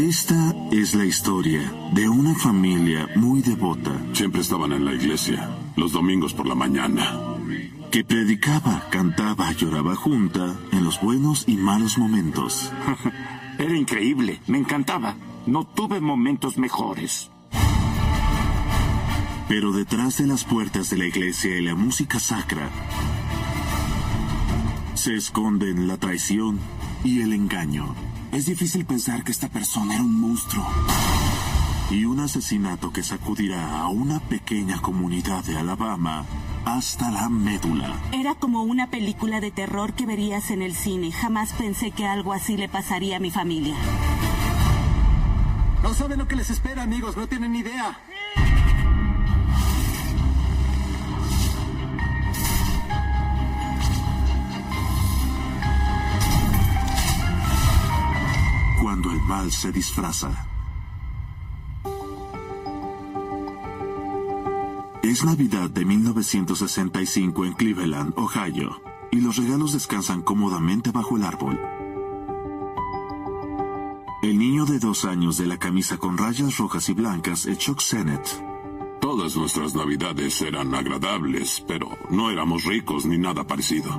Esta es la historia de una familia muy devota. Siempre estaban en la iglesia, los domingos por la mañana. Que predicaba, cantaba, lloraba junta en los buenos y malos momentos. Era increíble, me encantaba. No tuve momentos mejores. Pero detrás de las puertas de la iglesia y la música sacra se esconden la traición y el engaño. Es difícil pensar que esta persona era un monstruo. Y un asesinato que sacudirá a una pequeña comunidad de Alabama hasta la médula. Era como una película de terror que verías en el cine. Jamás pensé que algo así le pasaría a mi familia. No saben lo que les espera, amigos. No tienen idea. Cuando el mal se disfraza. Es Navidad de 1965 en Cleveland, Ohio, y los regalos descansan cómodamente bajo el árbol. El niño de dos años de la camisa con rayas rojas y blancas es Chuck Sennett. Todas nuestras navidades eran agradables, pero no éramos ricos ni nada parecido.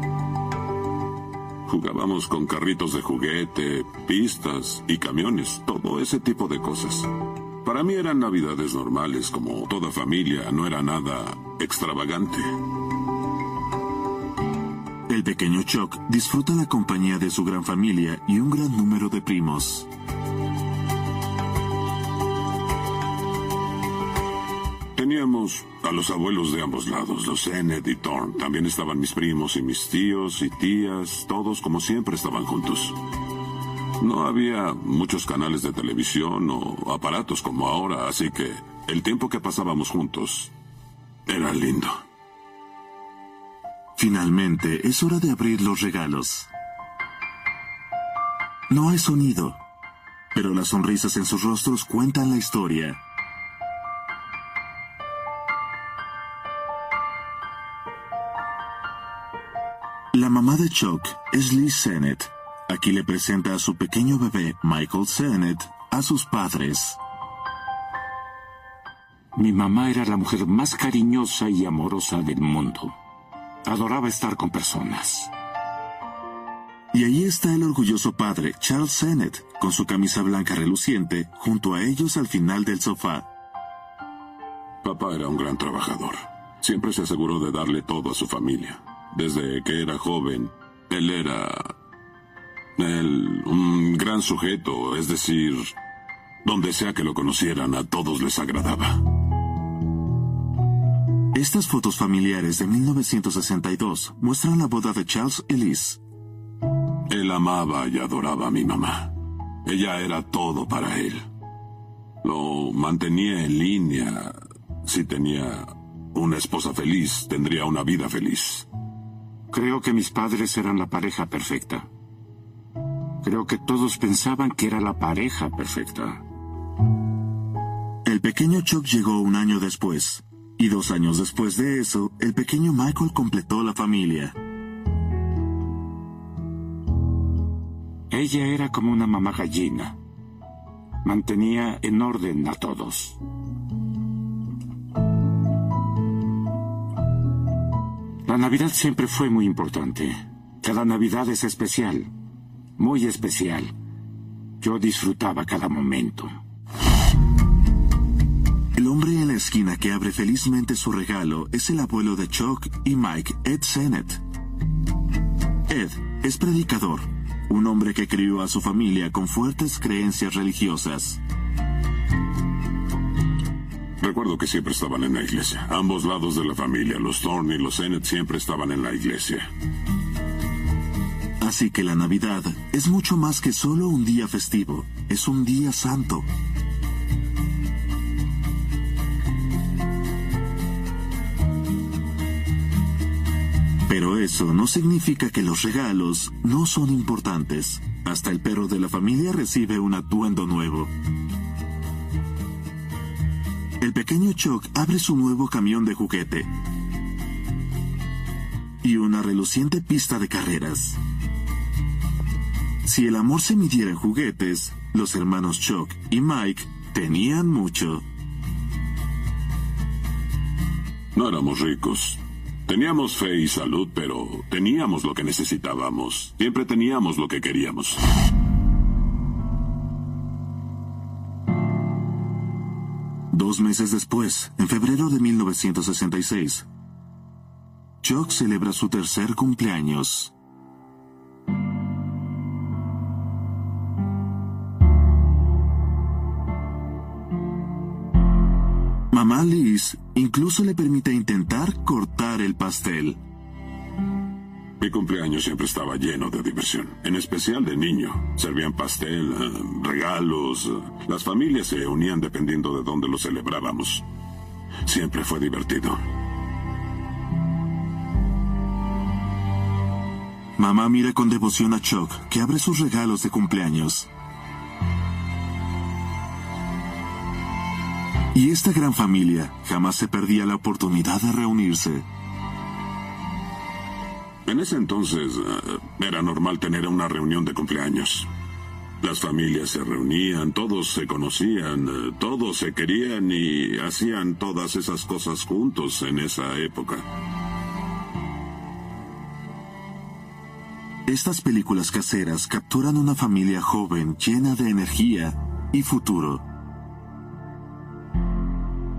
Jugábamos con carritos de juguete, pistas y camiones, todo ese tipo de cosas. Para mí eran navidades normales, como toda familia, no era nada extravagante. El pequeño Chuck disfruta la compañía de su gran familia y un gran número de primos. Teníamos a los abuelos de ambos lados, los Sennett y Thorne. También estaban mis primos y mis tíos y tías, todos como siempre estaban juntos. No había muchos canales de televisión o aparatos como ahora, así que el tiempo que pasábamos juntos era lindo. Finalmente, es hora de abrir los regalos. No hay sonido, pero las sonrisas en sus rostros cuentan la historia. La mamá de Chuck es Liz Sennett. Aquí le presenta a su pequeño bebé, Michael Sennett, a sus padres. Mi mamá era la mujer más cariñosa y amorosa del mundo. Adoraba estar con personas. Y ahí está el orgulloso padre, Charles Sennett, con su camisa blanca reluciente, junto a ellos al final del sofá. Papá era un gran trabajador. Siempre se aseguró de darle todo a su familia. Desde que era joven, él era... Él, un gran sujeto, es decir, donde sea que lo conocieran, a todos les agradaba. Estas fotos familiares de 1962 muestran la boda de Charles y Liz. Él amaba y adoraba a mi mamá. Ella era todo para él. Lo mantenía en línea. Si tenía una esposa feliz, tendría una vida feliz. Creo que mis padres eran la pareja perfecta. Creo que todos pensaban que era la pareja perfecta. El pequeño Chuck llegó un año después. Y dos años después de eso, el pequeño Michael completó la familia. Ella era como una mamá gallina. Mantenía en orden a todos. La Navidad siempre fue muy importante. Cada Navidad es especial. Muy especial. Yo disfrutaba cada momento. El hombre en la esquina que abre felizmente su regalo es el abuelo de Chuck y Mike, Ed Sennett. Ed es predicador, un hombre que crió a su familia con fuertes creencias religiosas. Recuerdo que siempre estaban en la iglesia. Ambos lados de la familia, los Thorne y los Sennett, siempre estaban en la iglesia. Así que la Navidad es mucho más que solo un día festivo, es un día santo. Pero eso no significa que los regalos no son importantes. Hasta el perro de la familia recibe un atuendo nuevo. El pequeño Chuck abre su nuevo camión de juguete y una reluciente pista de carreras. Si el amor se midiera en juguetes, los hermanos Chuck y Mike tenían mucho. No éramos ricos. Teníamos fe y salud, pero teníamos lo que necesitábamos. Siempre teníamos lo que queríamos. Dos meses después, en febrero de 1966, Chuck celebra su tercer cumpleaños. Mamá Liz incluso le permite intentar cortar el pastel. Mi cumpleaños siempre estaba lleno de diversión, en especial de niño. Servían pastel, eh, regalos. Las familias se unían dependiendo de dónde lo celebrábamos. Siempre fue divertido. Mamá mira con devoción a Chuck, que abre sus regalos de cumpleaños. Y esta gran familia jamás se perdía la oportunidad de reunirse. En ese entonces eh, era normal tener una reunión de cumpleaños. Las familias se reunían, todos se conocían, eh, todos se querían y hacían todas esas cosas juntos en esa época. Estas películas caseras capturan una familia joven llena de energía y futuro.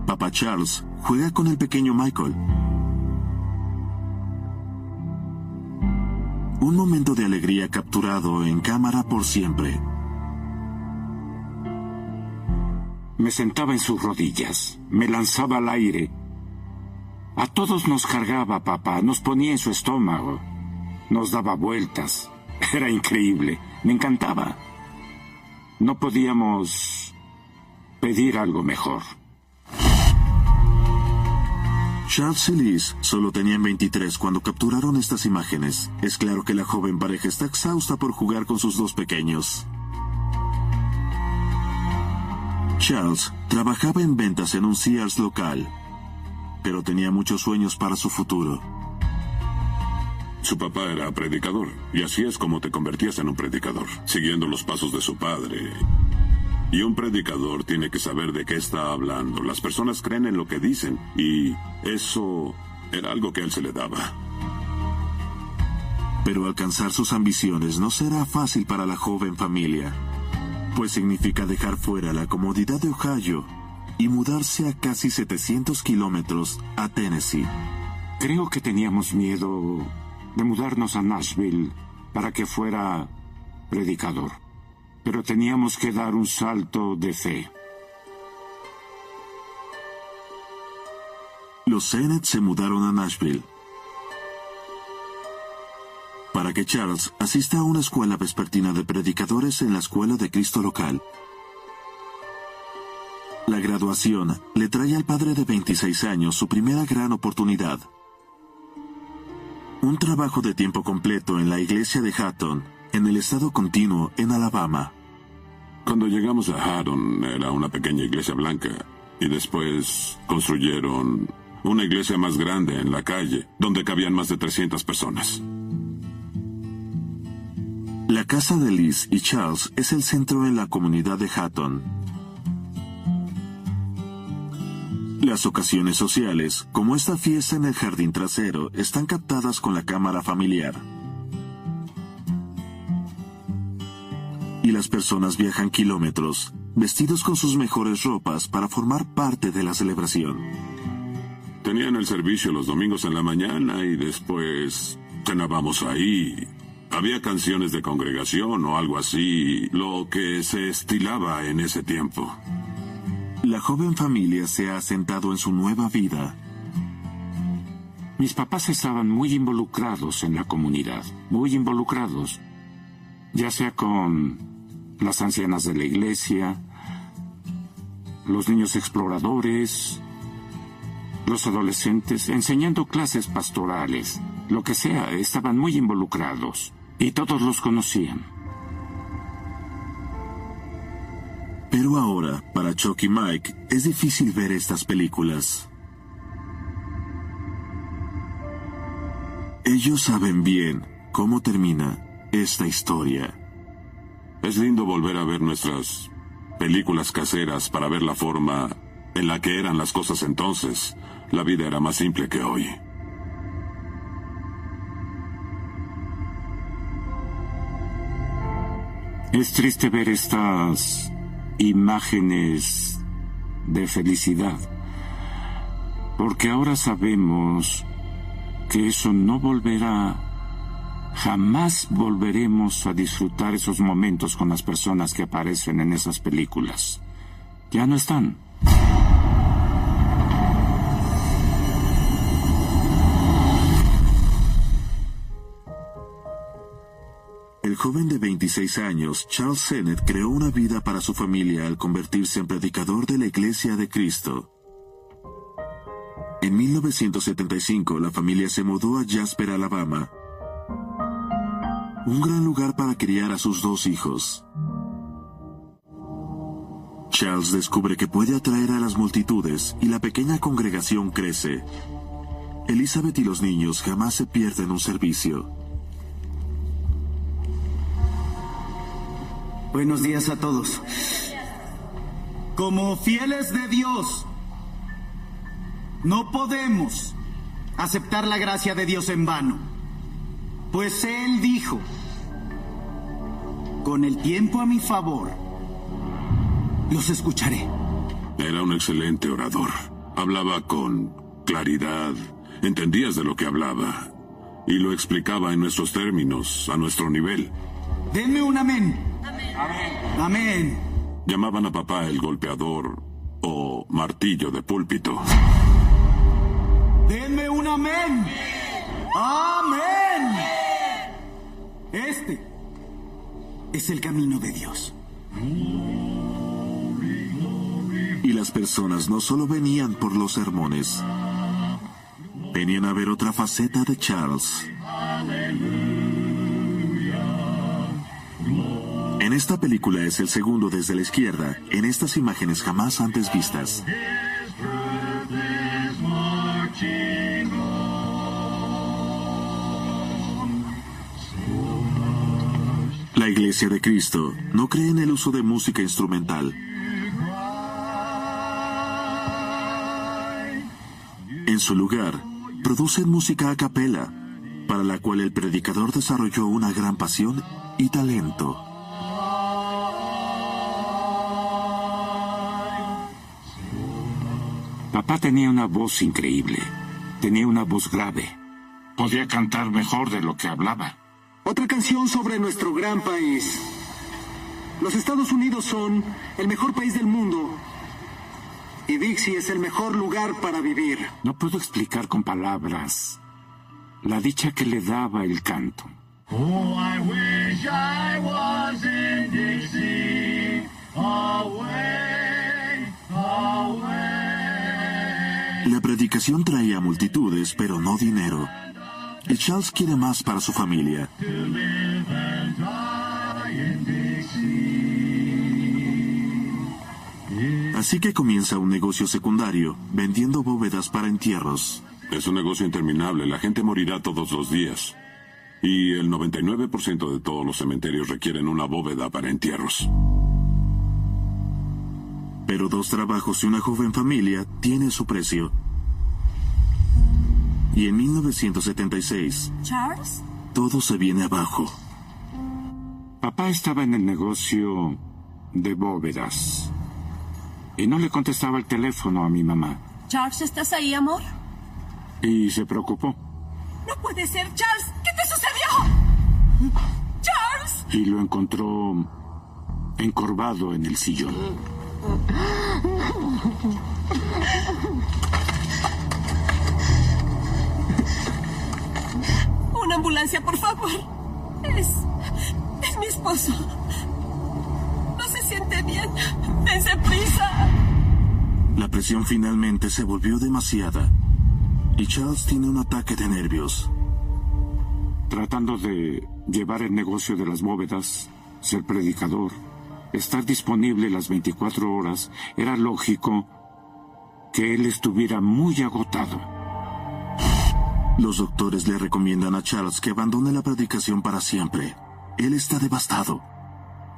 Papá Charles juega con el pequeño Michael. Un momento de alegría capturado en cámara por siempre. Me sentaba en sus rodillas, me lanzaba al aire. A todos nos cargaba, papá, nos ponía en su estómago, nos daba vueltas. Era increíble, me encantaba. No podíamos pedir algo mejor. Charles y Liz solo tenían 23 cuando capturaron estas imágenes. Es claro que la joven pareja está exhausta por jugar con sus dos pequeños. Charles trabajaba en ventas en un Sears local, pero tenía muchos sueños para su futuro. Su papá era predicador, y así es como te convertías en un predicador, siguiendo los pasos de su padre. Y un predicador tiene que saber de qué está hablando. Las personas creen en lo que dicen, y eso era algo que a él se le daba. Pero alcanzar sus ambiciones no será fácil para la joven familia, pues significa dejar fuera la comodidad de Ohio y mudarse a casi 700 kilómetros a Tennessee. Creo que teníamos miedo de mudarnos a Nashville para que fuera predicador. Pero teníamos que dar un salto de fe. Los Sennett se mudaron a Nashville para que Charles asista a una escuela vespertina de predicadores en la escuela de Cristo local. La graduación le trae al padre de 26 años su primera gran oportunidad. Un trabajo de tiempo completo en la iglesia de Hatton, en el estado continuo en Alabama. Cuando llegamos a Haddon era una pequeña iglesia blanca y después construyeron una iglesia más grande en la calle donde cabían más de 300 personas. La casa de Liz y Charles es el centro en la comunidad de Hatton. Las ocasiones sociales, como esta fiesta en el jardín trasero, están captadas con la cámara familiar. Y las personas viajan kilómetros, vestidos con sus mejores ropas para formar parte de la celebración. Tenían el servicio los domingos en la mañana y después cenábamos ahí. Había canciones de congregación o algo así, lo que se estilaba en ese tiempo. La joven familia se ha asentado en su nueva vida. Mis papás estaban muy involucrados en la comunidad, muy involucrados, ya sea con las ancianas de la iglesia, los niños exploradores, los adolescentes, enseñando clases pastorales, lo que sea, estaban muy involucrados y todos los conocían. Pero ahora, para Chuck y Mike, es difícil ver estas películas. Ellos saben bien cómo termina esta historia. Es lindo volver a ver nuestras películas caseras para ver la forma en la que eran las cosas entonces. La vida era más simple que hoy. Es triste ver estas imágenes de felicidad, porque ahora sabemos que eso no volverá, jamás volveremos a disfrutar esos momentos con las personas que aparecen en esas películas. Ya no están. El joven de 26 años, Charles Sennett, creó una vida para su familia al convertirse en predicador de la Iglesia de Cristo. En 1975, la familia se mudó a Jasper, Alabama, un gran lugar para criar a sus dos hijos. Charles descubre que puede atraer a las multitudes y la pequeña congregación crece. Elizabeth y los niños jamás se pierden un servicio. Buenos días a todos. Como fieles de Dios, no podemos aceptar la gracia de Dios en vano. Pues Él dijo, con el tiempo a mi favor, los escucharé. Era un excelente orador. Hablaba con claridad. Entendías de lo que hablaba. Y lo explicaba en nuestros términos, a nuestro nivel. Denme un amén. Amén. Amén. Llamaban a papá el golpeador o martillo de púlpito. Denme un amén. Amén. Este es el camino de Dios. Y las personas no solo venían por los sermones, venían a ver otra faceta de Charles. En esta película es el segundo desde la izquierda, en estas imágenes jamás antes vistas. La Iglesia de Cristo no cree en el uso de música instrumental. En su lugar, producen música a capela, para la cual el predicador desarrolló una gran pasión y talento. Papá tenía una voz increíble. Tenía una voz grave. Podía cantar mejor de lo que hablaba. Otra canción sobre nuestro gran país. Los Estados Unidos son el mejor país del mundo. Y Dixie es el mejor lugar para vivir. No puedo explicar con palabras la dicha que le daba el canto. Oh, I wish I was in Dixie, away, away. La predicación traía multitudes, pero no dinero. Charles quiere más para su familia. Así que comienza un negocio secundario, vendiendo bóvedas para entierros. Es un negocio interminable. La gente morirá todos los días. Y el 99% de todos los cementerios requieren una bóveda para entierros. Pero dos trabajos y una joven familia tiene su precio. Y en 1976, Charles, todo se viene abajo. Papá estaba en el negocio de bóvedas. Y no le contestaba el teléfono a mi mamá. Charles, ¿estás ahí, amor? Y se preocupó. No puede ser, Charles. ¿Qué te sucedió? Charles. Y lo encontró encorvado en el sillón. Una ambulancia, por favor. Es. es mi esposo. No se siente bien. Dense prisa. La presión finalmente se volvió demasiada y Charles tiene un ataque de nervios. Tratando de llevar el negocio de las bóvedas, ser predicador, estar disponible las 24 horas, era lógico que él estuviera muy agotado. Los doctores le recomiendan a Charles que abandone la predicación para siempre. Él está devastado.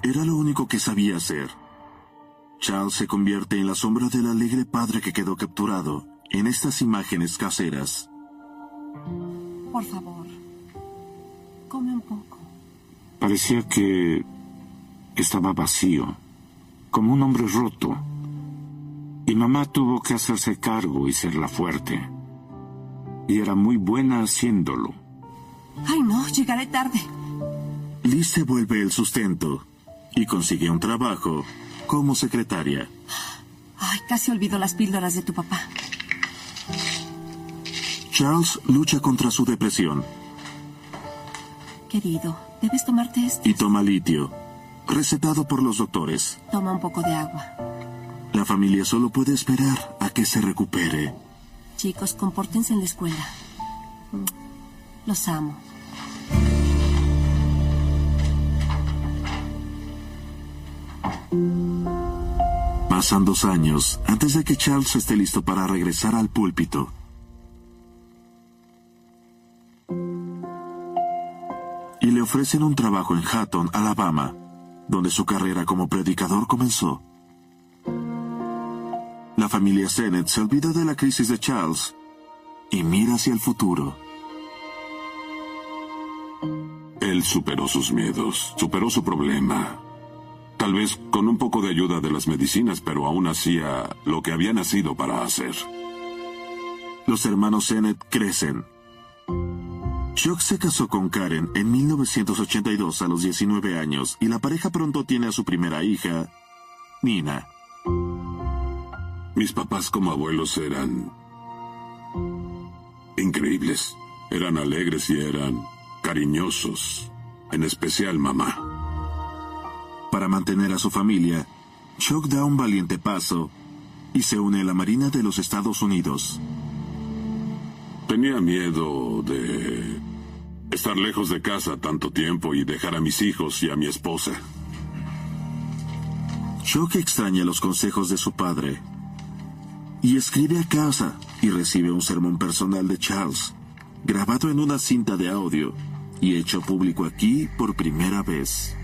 Era lo único que sabía hacer. Charles se convierte en la sombra del alegre padre que quedó capturado en estas imágenes caseras. Por favor, come un poco. Parecía que estaba vacío, como un hombre roto. Y mamá tuvo que hacerse cargo y ser la fuerte. Y era muy buena haciéndolo. Ay, no, llegaré tarde. Liz se vuelve el sustento y consigue un trabajo como secretaria. Ay, casi olvido las píldoras de tu papá. Charles lucha contra su depresión Querido, debes tomarte esto. y toma litio, recetado por los doctores. Toma un poco de agua. La familia solo puede esperar a que se recupere. Chicos, compórtense en la escuela. Los amo. Pasan dos años antes de que Charles esté listo para regresar al púlpito. Y le ofrecen un trabajo en Hatton, Alabama, donde su carrera como predicador comenzó. La familia Sennett se olvida de la crisis de Charles y mira hacia el futuro. Él superó sus miedos, superó su problema. Tal vez con un poco de ayuda de las medicinas, pero aún hacía lo que había nacido para hacer. Los hermanos Sennett crecen. Chuck se casó con Karen en 1982 a los 19 años y la pareja pronto tiene a su primera hija, Nina. Mis papás como abuelos eran increíbles. Eran alegres y eran cariñosos, en especial mamá. Para mantener a su familia, Chuck da un valiente paso y se une a la Marina de los Estados Unidos. Tenía miedo de estar lejos de casa tanto tiempo y dejar a mis hijos y a mi esposa. Chuck extraña los consejos de su padre y escribe a casa y recibe un sermón personal de Charles, grabado en una cinta de audio y hecho público aquí por primera vez.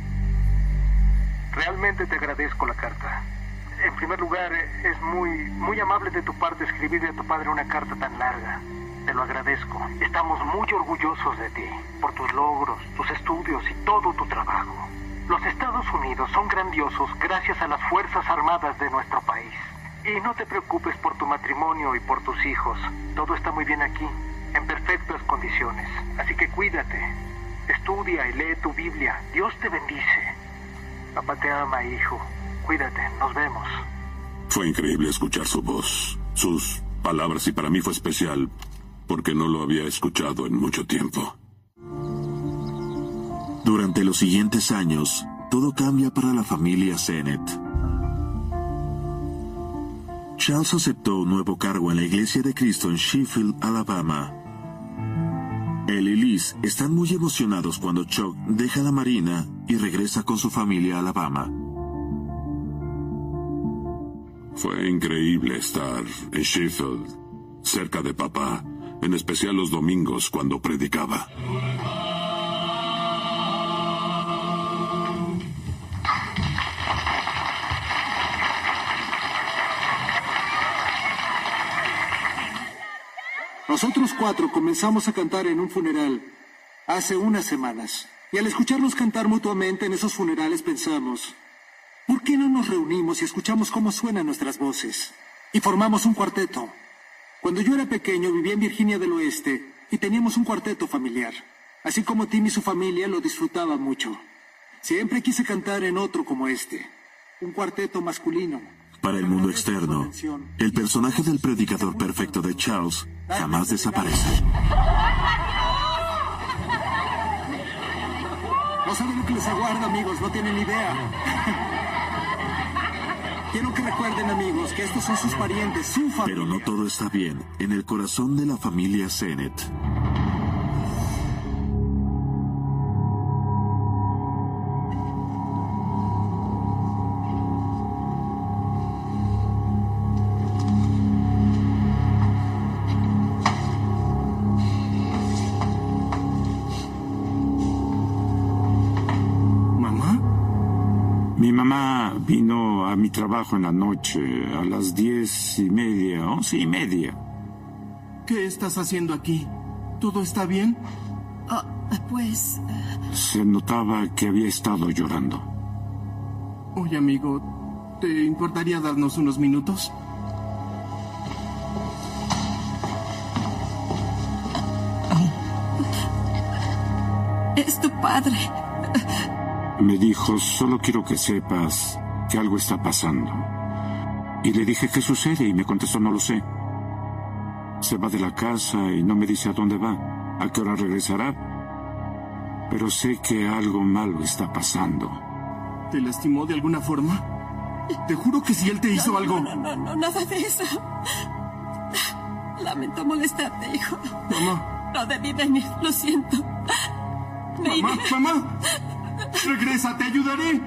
Realmente te agradezco la carta. En primer lugar, es muy, muy amable de tu parte escribirle a tu padre una carta tan larga. Te lo agradezco. Estamos muy orgullosos de ti, por tus logros, tus estudios y todo tu trabajo. Los Estados Unidos son grandiosos gracias a las Fuerzas Armadas de nuestro país. Y no te preocupes por tu matrimonio y por tus hijos. Todo está muy bien aquí, en perfectas condiciones. Así que cuídate. Estudia y lee tu Biblia. Dios te bendice. Papá te ama, hijo. Cuídate, nos vemos. Fue increíble escuchar su voz, sus palabras y para mí fue especial porque no lo había escuchado en mucho tiempo. Durante los siguientes años, todo cambia para la familia Sennett. Charles aceptó un nuevo cargo en la Iglesia de Cristo en Sheffield, Alabama. Él y Liz están muy emocionados cuando Chuck deja la marina y regresa con su familia a Alabama. Fue increíble estar en Sheffield, cerca de papá, en especial los domingos cuando predicaba. Nosotros cuatro comenzamos a cantar en un funeral hace unas semanas. Y al escucharnos cantar mutuamente en esos funerales pensamos, ¿por qué no nos reunimos y escuchamos cómo suenan nuestras voces? Y formamos un cuarteto. Cuando yo era pequeño vivía en Virginia del Oeste y teníamos un cuarteto familiar. Así como Tim y su familia lo disfrutaban mucho. Siempre quise cantar en otro como este. Un cuarteto masculino. Para el mundo externo, el personaje del predicador perfecto de Charles jamás desaparece. No saben lo que les aguarda, amigos, no tienen idea. Quiero que recuerden, amigos, que estos son sus parientes, su familia. Pero no todo está bien en el corazón de la familia Sennett. Mi trabajo en la noche a las diez y media, once y media. ¿Qué estás haciendo aquí? ¿Todo está bien? Oh, pues... Se notaba que había estado llorando. Oye, amigo, ¿te importaría darnos unos minutos? Es tu padre. Me dijo, solo quiero que sepas que algo está pasando. Y le dije, ¿qué sucede? Y me contestó, no lo sé. Se va de la casa y no me dice a dónde va, a qué hora regresará. Pero sé que algo malo está pasando. ¿Te lastimó de alguna forma? Te juro que si él te hizo no, algo... No, no, no, nada de eso. Lamento molestarte, hijo. Mamá. No debí venir, lo siento. Me Mamá, iré. mamá. Regresa, te ayudaré.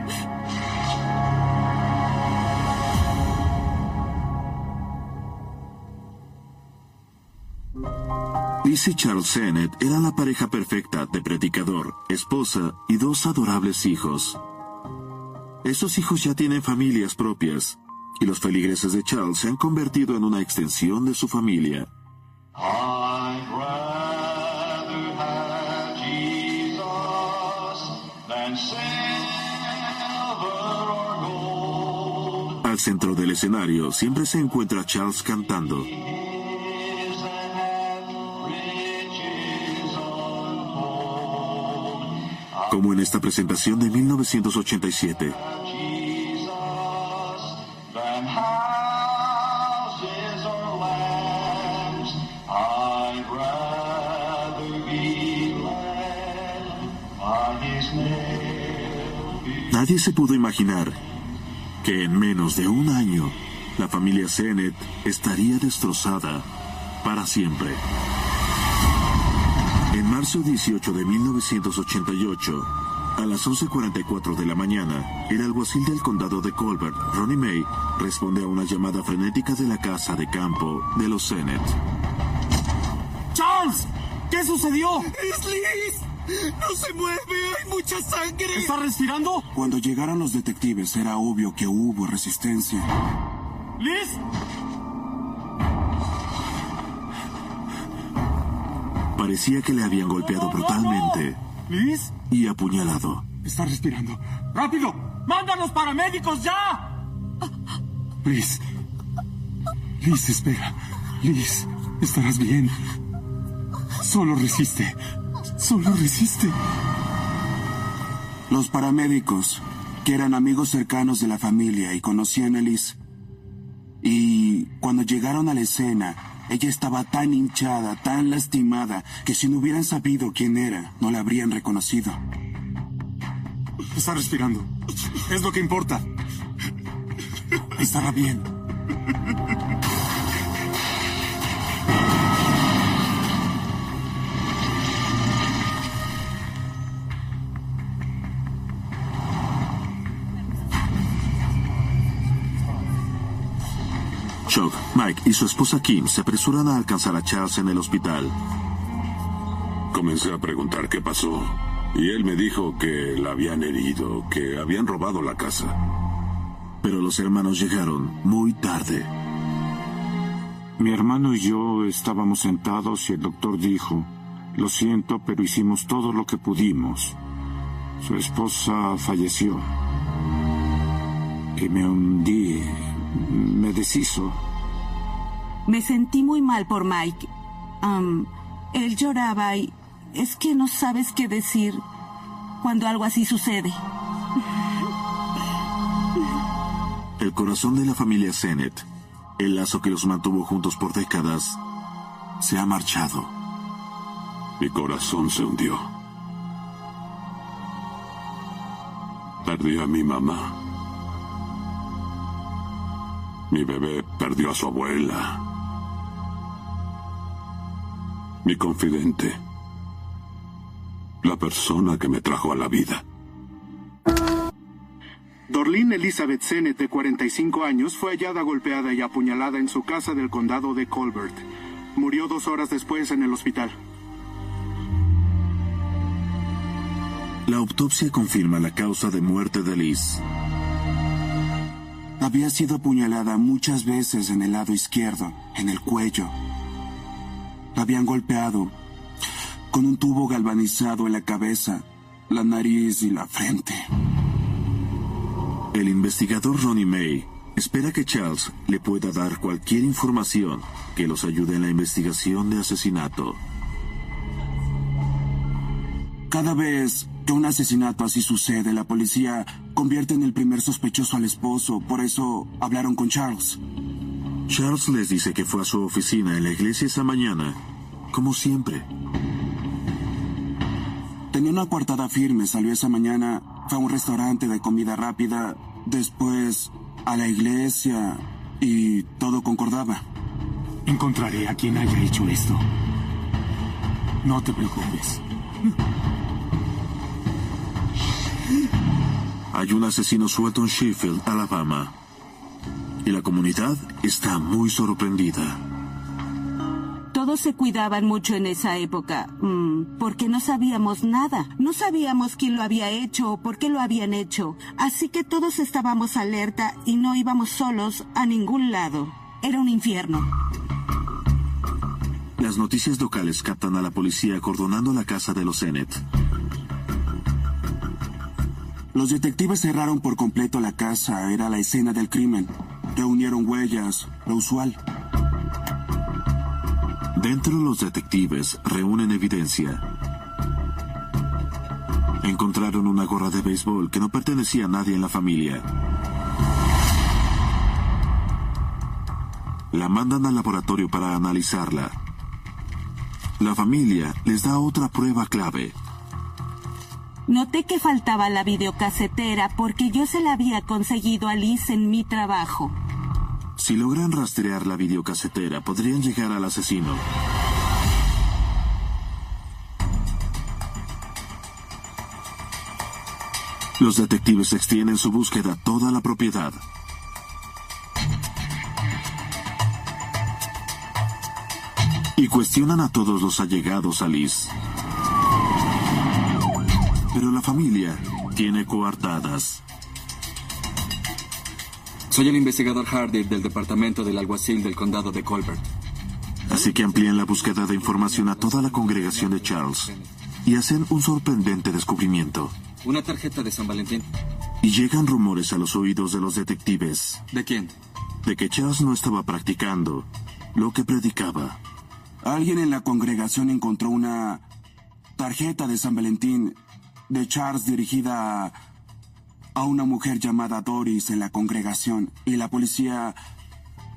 Liz y Charles Sennett eran la pareja perfecta de predicador, esposa y dos adorables hijos. Esos hijos ya tienen familias propias, y los feligreses de Charles se han convertido en una extensión de su familia. Al centro del escenario siempre se encuentra Charles cantando. Como en esta presentación de 1987. Than houses or lands, I'd rather be led by His name. Nadie se pudo imaginar que en menos de un año la familia Sennett estaría destrozada para siempre. Marzo 18 de 1988, a las 11.44 de la mañana, el alguacil del condado de Colbert, Ronnie May, responde a una llamada frenética de la casa de campo de los Sennett. ¡Charles! ¿Qué sucedió? ¡Es Liz! ¡No se mueve! ¡Hay mucha sangre! ¿Está respirando? Cuando llegaron los detectives era obvio que hubo resistencia. ¿Liz? Parecía que le habían golpeado brutalmente ¿Liz? y apuñalado. Está respirando. ¡Rápido! ¡Mándanos paramédicos ya! Liz. Liz, espera. Liz, estarás bien. Solo resiste. Solo resiste. Los paramédicos, que eran amigos cercanos de la familia y conocían a Liz. Y cuando llegaron a la escena, ella estaba tan hinchada, tan lastimada, que si no hubieran sabido quién era, no la habrían reconocido. Está respirando. Es lo que importa. Estará bien. Chuck, Mike y su esposa Kim se apresuran a alcanzar a Charles en el hospital. Comencé a preguntar qué pasó. Y él me dijo que la habían herido, que habían robado la casa. Pero los hermanos llegaron muy tarde. Mi hermano y yo estábamos sentados y el doctor dijo, lo siento, pero hicimos todo lo que pudimos. Su esposa falleció. Y me hundí, me deshizo. Me sentí muy mal por Mike. Am, él lloraba y es que no sabes qué decir cuando algo así sucede. El corazón de la familia Sennett, el lazo que los mantuvo juntos por décadas, se ha marchado. Mi corazón se hundió. Perdí a mi mamá. Mi bebé perdió a su abuela. Mi confidente. La persona que me trajo a la vida. Dorlin Elizabeth Sennett, de 45 años, fue hallada golpeada y apuñalada en su casa del condado de Colbert. Murió dos horas después en el hospital. La autopsia confirma la causa de muerte de Liz. Había sido apuñalada muchas veces en el lado izquierdo, en el cuello. La habían golpeado con un tubo galvanizado en la cabeza, la nariz y la frente. El investigador Ronnie May espera que Charles le pueda dar cualquier información que los ayude en la investigación de asesinato. Cada vez que un asesinato así sucede, la policía convierte en el primer sospechoso al esposo. Por eso hablaron con Charles. Charles les dice que fue a su oficina en la iglesia esa mañana, como siempre. Tenía una coartada firme, salió esa mañana, fue a un restaurante de comida rápida, después a la iglesia y todo concordaba. Encontraré a quien haya hecho esto. No te preocupes. Hay un asesino suelto en Sheffield, Alabama. Y la comunidad está muy sorprendida. Todos se cuidaban mucho en esa época, mm, porque no sabíamos nada. No sabíamos quién lo había hecho o por qué lo habían hecho. Así que todos estábamos alerta y no íbamos solos a ningún lado. Era un infierno. Las noticias locales captan a la policía acordonando la casa de los Sennett. Los detectives cerraron por completo la casa. Era la escena del crimen. Reunieron huellas, lo usual. Dentro los detectives reúnen evidencia. Encontraron una gorra de béisbol que no pertenecía a nadie en la familia. La mandan al laboratorio para analizarla. La familia les da otra prueba clave. Noté que faltaba la videocasetera porque yo se la había conseguido a Liz en mi trabajo. Si logran rastrear la videocasetera, podrían llegar al asesino. Los detectives extienden su búsqueda a toda la propiedad. Y cuestionan a todos los allegados a Liz. Pero la familia tiene coartadas. Soy el investigador Hardy del departamento del alguacil del condado de Colbert. Así que amplían la búsqueda de información a toda la congregación de Charles y hacen un sorprendente descubrimiento. Una tarjeta de San Valentín. Y llegan rumores a los oídos de los detectives. ¿De quién? De que Charles no estaba practicando lo que predicaba. Alguien en la congregación encontró una tarjeta de San Valentín de Charles dirigida a, una mujer llamada Doris en la congregación y la policía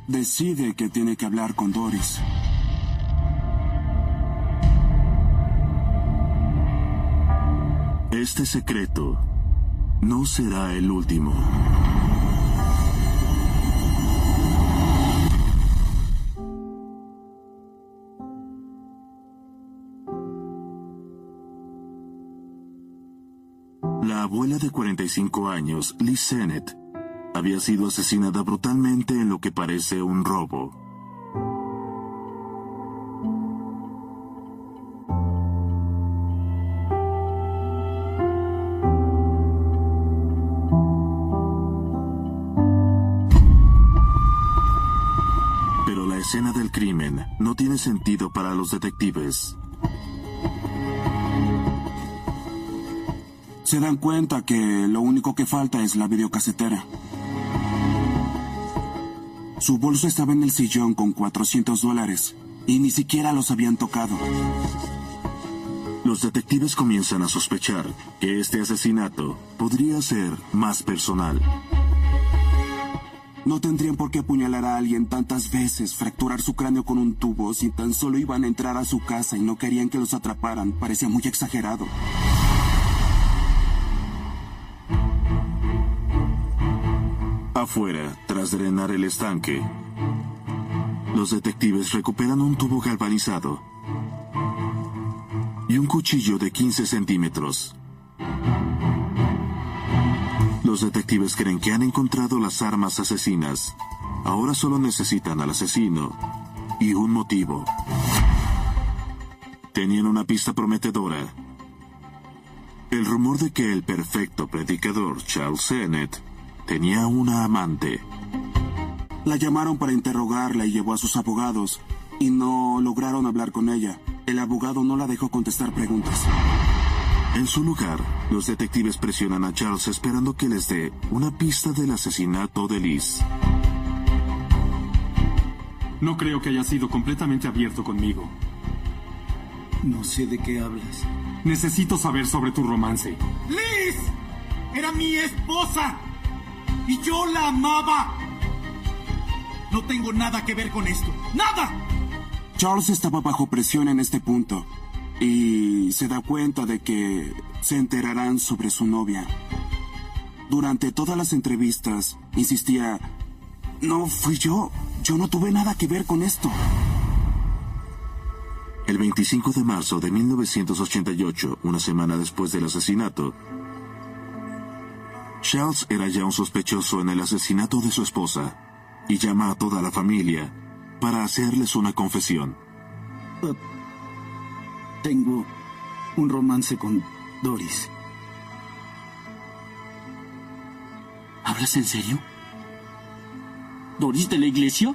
decide que tiene que hablar con Doris. Este secreto no será el último. Abuela de 45 años, Liz Sennett, había sido asesinada brutalmente en lo que parece un robo. Pero la escena del crimen no tiene sentido para los detectives. Se dan cuenta que lo único que falta es la videocasetera. Su bolso estaba en el sillón con 400 dólares y ni siquiera los habían tocado. Los detectives comienzan a sospechar que este asesinato podría ser más personal. No tendrían por qué apuñalar a alguien tantas veces, fracturar su cráneo con un tubo, si tan solo iban a entrar a su casa y no querían que los atraparan. Parecía muy exagerado. Afuera, tras drenar el estanque, los detectives recuperan un tubo galvanizado y un cuchillo de 15 centímetros. Los detectives creen que han encontrado las armas asesinas. Ahora solo necesitan al asesino y un motivo. Tenían una pista prometedora. El rumor de que el perfecto predicador Charles Sennett tenía una amante. La llamaron para interrogarla y llevó a sus abogados y no lograron hablar con ella. El abogado no la dejó contestar preguntas. En su lugar, los detectives presionan a Charles esperando que les dé una pista del asesinato de Liz. No creo que haya sido completamente abierto conmigo. No sé de qué hablas. Necesito saber sobre tu romance. ¡Liz! Era mi esposa. Y yo la amaba. No tengo nada que ver con esto. ¡Nada! Charles estaba bajo presión en este punto y se da cuenta de que se enterarán sobre su novia. Durante todas las entrevistas insistía, no fui yo, yo no tuve nada que ver con esto. El 25 de marzo de 1988, una semana después del asesinato, Charles era ya un sospechoso en el asesinato de su esposa y llama a toda la familia para hacerles una confesión. Uh, tengo un romance con Doris. ¿Hablas en serio? ¿Doris de la iglesia?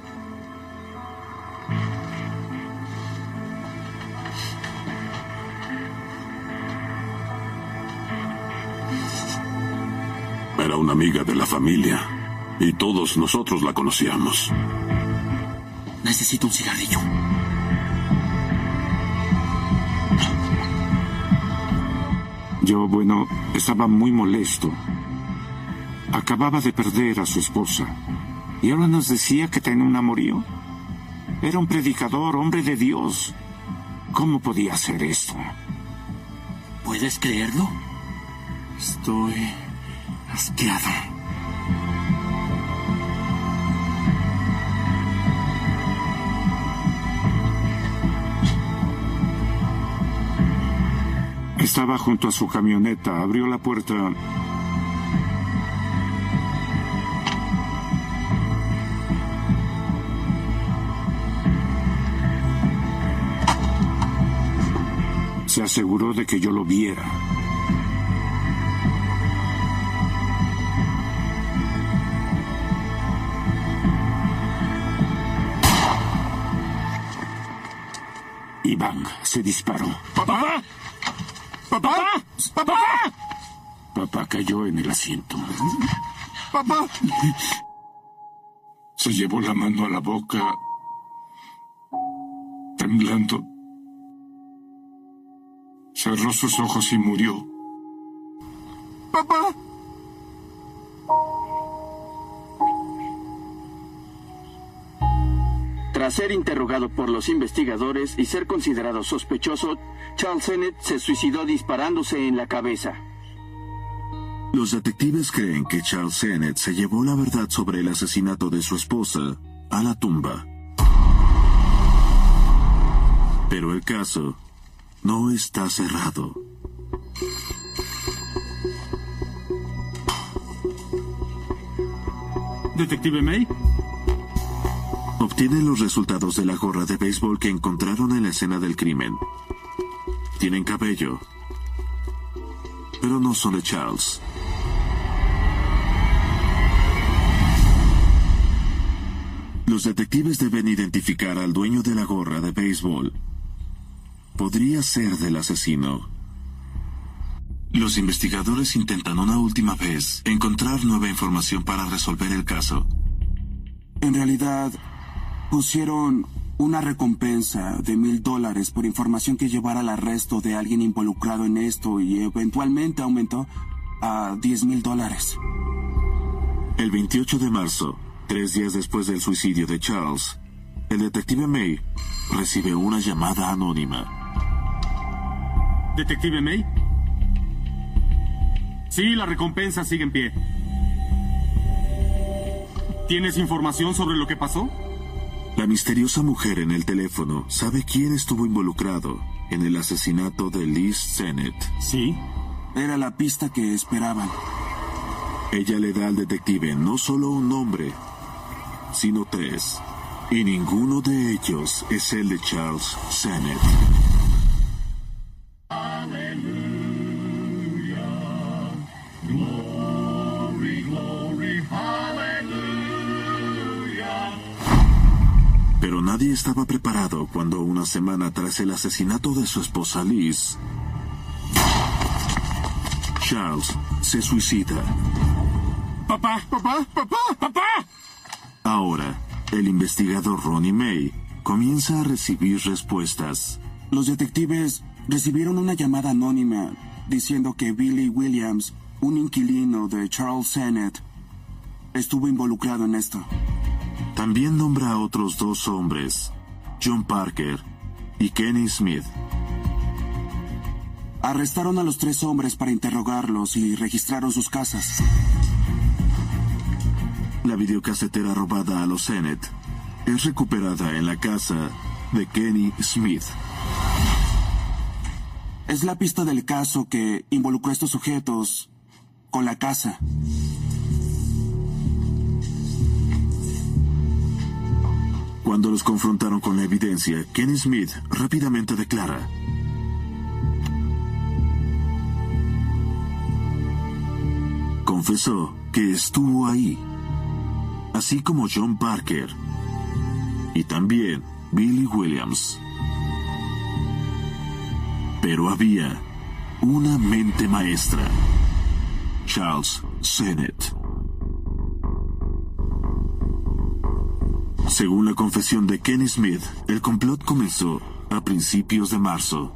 Una amiga de la familia y todos nosotros la conocíamos. Necesito un cigarrillo. Yo, bueno, estaba muy molesto. Acababa de perder a su esposa. Y ahora nos decía que tenía un amorío. Era un predicador, hombre de Dios. ¿Cómo podía hacer esto? ¿Puedes creerlo? Estoy Estaba junto a su camioneta, abrió la puerta. Se aseguró de que yo lo viera. Bang, se disparó. ¡Papá! ¡Papá! ¡Papá! Papá cayó en el asiento. ¡Papá! Se llevó la mano a la boca, temblando. Cerró sus ojos y murió. ¡Papá! Tras ser interrogado por los investigadores y ser considerado sospechoso, Charles Sennett se suicidó disparándose en la cabeza. Los detectives creen que Charles Sennett se llevó la verdad sobre el asesinato de su esposa a la tumba. Pero el caso no está cerrado. ¿Detective May? Obtienen los resultados de la gorra de béisbol que encontraron en la escena del crimen. Tienen cabello, pero no son de Charles. Los detectives deben identificar al dueño de la gorra de béisbol. Podría ser del asesino. Los investigadores intentan una última vez encontrar nueva información para resolver el caso. En realidad, pusieron una recompensa de mil dólares por información que llevara al arresto de alguien involucrado en esto y eventualmente aumentó a diez mil dólares. El 28 de marzo, Tres días después del suicidio de Charles, el detective May recibe una llamada anónima. ¿Detective May? Sí, la recompensa sigue en pie. ¿Tienes información sobre lo que pasó? La misteriosa mujer en el teléfono sabe quién estuvo involucrado en el asesinato de Liz Sennett. Sí. Era la pista que esperaban. Ella le da al detective no solo un nombre, sino tres. Y ninguno de ellos es el de Charles Sennett. Nadie estaba preparado cuando una semana tras el asesinato de su esposa Liz, Charles se suicida. Papá, papá, papá, papá. Ahora, el investigador Ronnie May comienza a recibir respuestas. Los detectives recibieron una llamada anónima diciendo que Billy Williams, un inquilino de Charles Sennett, estuvo involucrado en esto. También nombra a otros dos hombres, John Parker y Kenny Smith. Arrestaron a los tres hombres para interrogarlos y registraron sus casas. La videocasetera robada a los Sennett es recuperada en la casa de Kenny Smith. Es la pista del caso que involucró a estos sujetos con la casa. Cuando los confrontaron con la evidencia, Kenny Smith rápidamente declara. Confesó que estuvo ahí, así como John Parker y también Billy Williams. Pero había una mente maestra, Charles Sennett. Según la confesión de Kenny Smith, el complot comenzó a principios de marzo.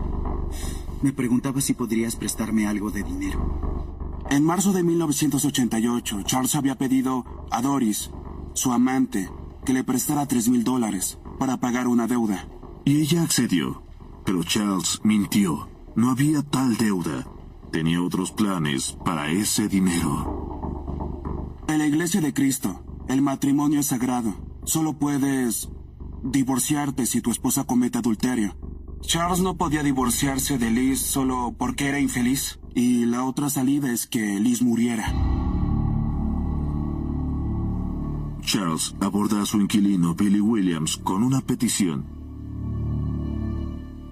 Me preguntaba si podrías prestarme algo de dinero. En marzo de 1988, Charles había pedido a Doris, su amante, que le prestara tres mil dólares para pagar una deuda. Y ella accedió. Pero Charles mintió. No había tal deuda. Tenía otros planes para ese dinero. En la iglesia de Cristo, el matrimonio es sagrado. Solo puedes divorciarte si tu esposa comete adulterio. Charles no podía divorciarse de Liz solo porque era infeliz. Y la otra salida es que Liz muriera. Charles aborda a su inquilino Billy Williams con una petición.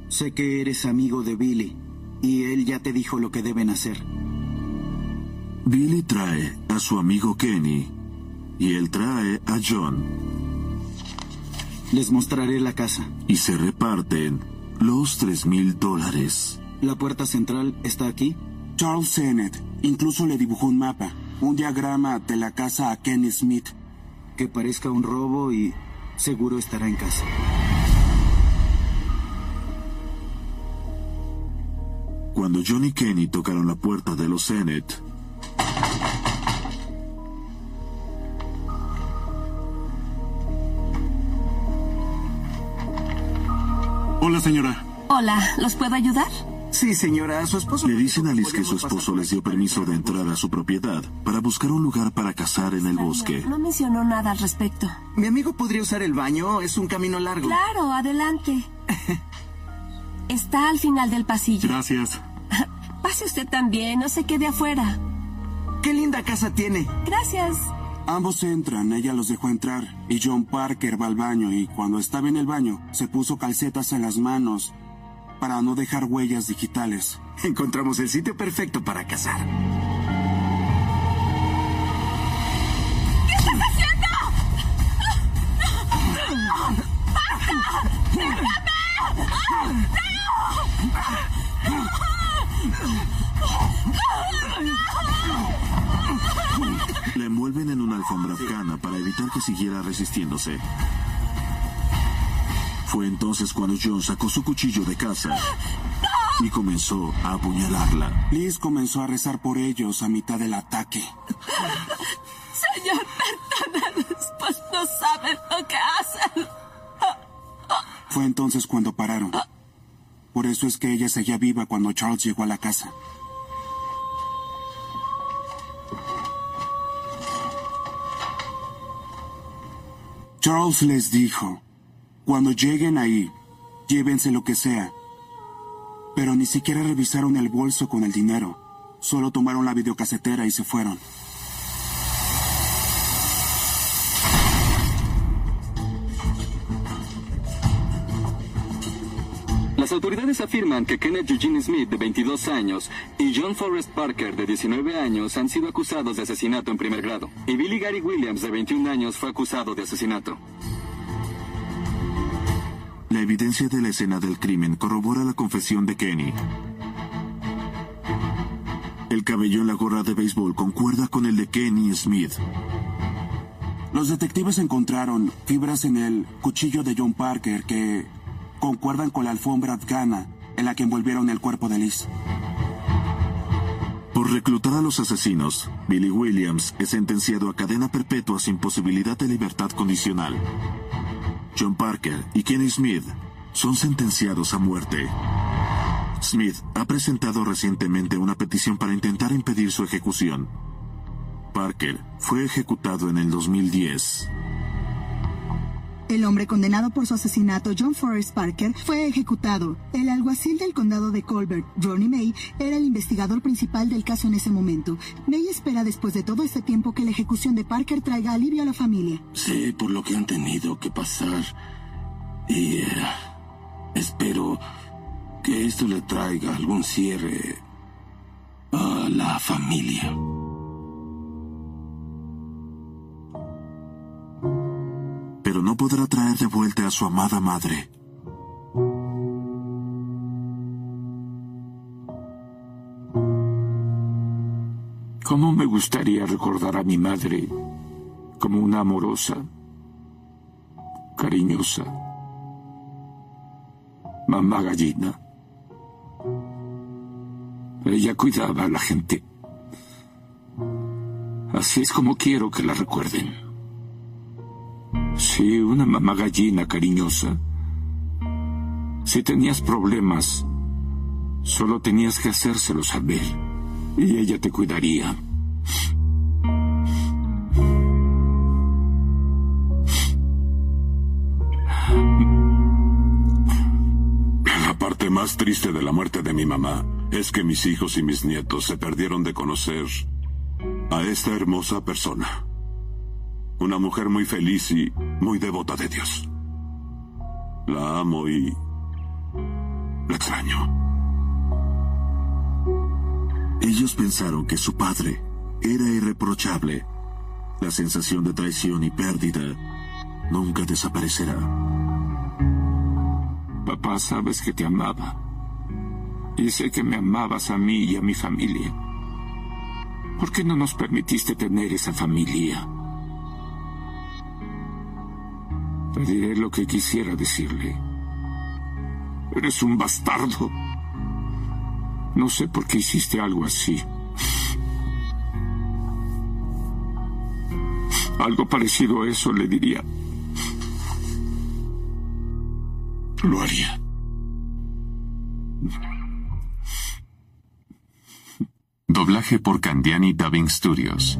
Sé que eres amigo de Billy y él ya te dijo lo que deben hacer. Billy trae a su amigo Kenny y él trae a John. Les mostraré la casa. Y se reparten los tres mil dólares. ¿La puerta central está aquí? Charles Sennett incluso le dibujó un mapa, un diagrama de la casa a Kenny Smith. Que parezca un robo y seguro estará en casa. Cuando John y Kenny tocaron la puerta de los Sennett, Hola, señora. Hola, ¿los puedo ayudar? Sí, señora, su esposo. Le dicen a Liz que su esposo les dio permiso de entrar a su propiedad para buscar un lugar para cazar en el bosque. No mencionó nada al respecto. Mi amigo podría usar el baño, es un camino largo. Claro, adelante. Está al final del pasillo. Gracias. Pase usted también, no se quede afuera. Qué linda casa tiene. Gracias. Ambos entran, ella los dejó entrar y John Parker va al baño y cuando estaba en el baño se puso calcetas en las manos para no dejar huellas digitales. Encontramos el sitio perfecto para cazar. ¿Qué estás haciendo? ¡Basta! ¡Déjame! La envuelven en una alfombra afgana para evitar que siguiera resistiéndose. Fue entonces cuando John sacó su cuchillo de caza y comenzó a apuñalarla. Liz comenzó a rezar por ellos a mitad del ataque. Señor, perdónalos, pues no saben lo que hacen. Fue entonces cuando pararon. Por eso es que ella seguía viva cuando Charles llegó a la casa. Charles les dijo, cuando lleguen ahí, llévense lo que sea. Pero ni siquiera revisaron el bolso con el dinero. Solo tomaron la videocasetera y se fueron. Las autoridades afirman que Kenneth Eugene Smith, de 22 años, y John Forrest Parker, de 19 años, han sido acusados de asesinato en primer grado. Y Billy Gary Williams, de 21 años, fue acusado de asesinato. La evidencia de la escena del crimen corrobora la confesión de Kenny. El cabello en la gorra de béisbol concuerda con el de Kenny Smith. Los detectives encontraron fibras en el cuchillo de John Parker que concuerdan con la alfombra afgana en la que envolvieron el cuerpo de Liz. Por reclutar a los asesinos, Billy Williams es sentenciado a cadena perpetua sin posibilidad de libertad condicional. John Parker y Kenny Smith son sentenciados a muerte. Smith ha presentado recientemente una petición para intentar impedir su ejecución. Parker fue ejecutado en el 2010. El hombre condenado por su asesinato, John Forrest Parker, fue ejecutado. El alguacil del condado de Colbert, Ronnie May, era el investigador principal del caso en ese momento. May espera después de todo este tiempo que la ejecución de Parker traiga alivio a la familia. Sé por lo que han tenido que pasar y eh, espero que esto le traiga algún cierre a la familia. Pero no podrá traer de vuelta a su amada madre. ¿Cómo me gustaría recordar a mi madre como una amorosa, cariñosa, mamá gallina? Ella cuidaba a la gente. Así es como quiero que la recuerden. Sí, una mamá gallina cariñosa. Si tenías problemas, solo tenías que hacérselo saber y ella te cuidaría. La parte más triste de la muerte de mi mamá es que mis hijos y mis nietos se perdieron de conocer a esta hermosa persona. Una mujer muy feliz y muy devota de Dios. La amo y la extraño. Ellos pensaron que su padre era irreprochable. La sensación de traición y pérdida nunca desaparecerá. Papá, sabes que te amaba. Y sé que me amabas a mí y a mi familia. ¿Por qué no nos permitiste tener esa familia? Te diré lo que quisiera decirle. Eres un bastardo. No sé por qué hiciste algo así. Algo parecido a eso le diría. Lo haría. Doblaje por Candiani Dubbing Studios.